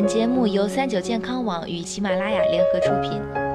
本节目由三九健康网与喜马拉雅联合出品。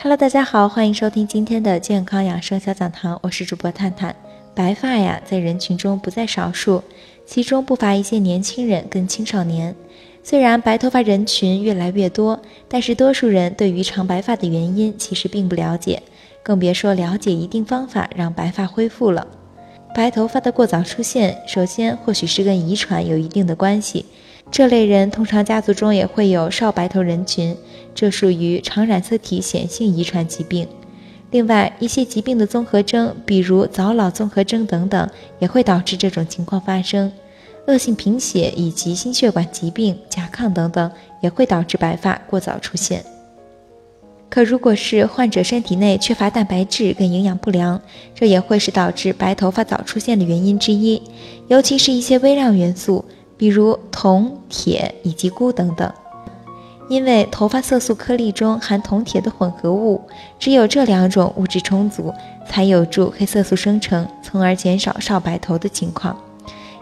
Hello，大家好，欢迎收听今天的健康养生小讲堂，我是主播探探。白发呀，在人群中不在少数，其中不乏一些年轻人跟青少年。虽然白头发人群越来越多，但是多数人对于长白发的原因其实并不了解，更别说了解一定方法让白发恢复了。白头发的过早出现，首先或许是跟遗传有一定的关系。这类人通常家族中也会有少白头人群，这属于常染色体显性遗传疾病。另外，一些疾病的综合征，比如早老综合征等等，也会导致这种情况发生。恶性贫血以及心血管疾病、甲亢等等，也会导致白发过早出现。可如果是患者身体内缺乏蛋白质跟营养不良，这也会是导致白头发早出现的原因之一，尤其是一些微量元素。比如铜、铁以及钴等等，因为头发色素颗粒中含铜、铁的混合物，只有这两种物质充足，才有助黑色素生成，从而减少少白头的情况。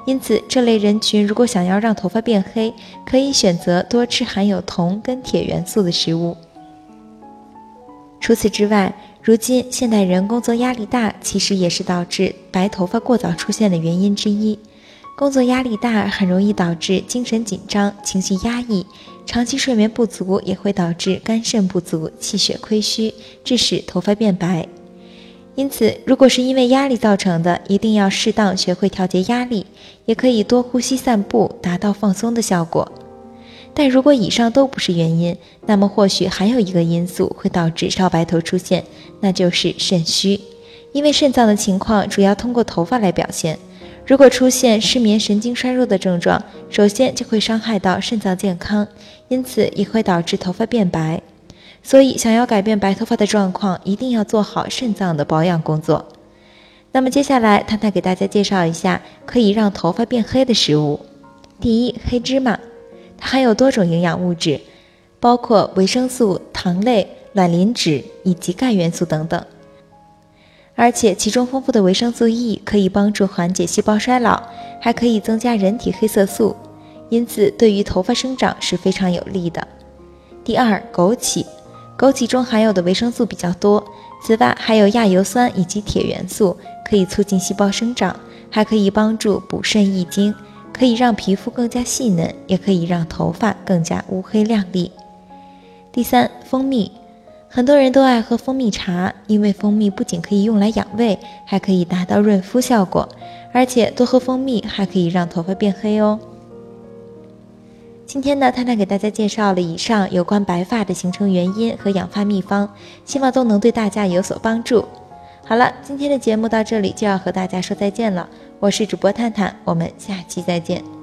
因此，这类人群如果想要让头发变黑，可以选择多吃含有铜跟铁元素的食物。除此之外，如今现代人工作压力大，其实也是导致白头发过早出现的原因之一。工作压力大很容易导致精神紧张、情绪压抑，长期睡眠不足也会导致肝肾不足、气血亏虚，致使头发变白。因此，如果是因为压力造成的，一定要适当学会调节压力，也可以多呼吸、散步，达到放松的效果。但如果以上都不是原因，那么或许还有一个因素会导致少白头出现，那就是肾虚。因为肾脏的情况主要通过头发来表现。如果出现失眠、神经衰弱的症状，首先就会伤害到肾脏健康，因此也会导致头发变白。所以，想要改变白头发的状况，一定要做好肾脏的保养工作。那么，接下来探探给大家介绍一下可以让头发变黑的食物。第一，黑芝麻，它含有多种营养物质，包括维生素、糖类、卵磷脂以及钙元素等等。而且其中丰富的维生素 E 可以帮助缓解细胞衰老，还可以增加人体黑色素，因此对于头发生长是非常有利的。第二，枸杞，枸杞中含有的维生素比较多，此外还有亚油酸以及铁元素，可以促进细胞生长，还可以帮助补肾益精，可以让皮肤更加细嫩，也可以让头发更加乌黑亮丽。第三，蜂蜜。很多人都爱喝蜂蜜茶，因为蜂蜜不仅可以用来养胃，还可以达到润肤效果，而且多喝蜂蜜还可以让头发变黑哦。今天呢，探探给大家介绍了以上有关白发的形成原因和养发秘方，希望都能对大家有所帮助。好了，今天的节目到这里就要和大家说再见了，我是主播探探，我们下期再见。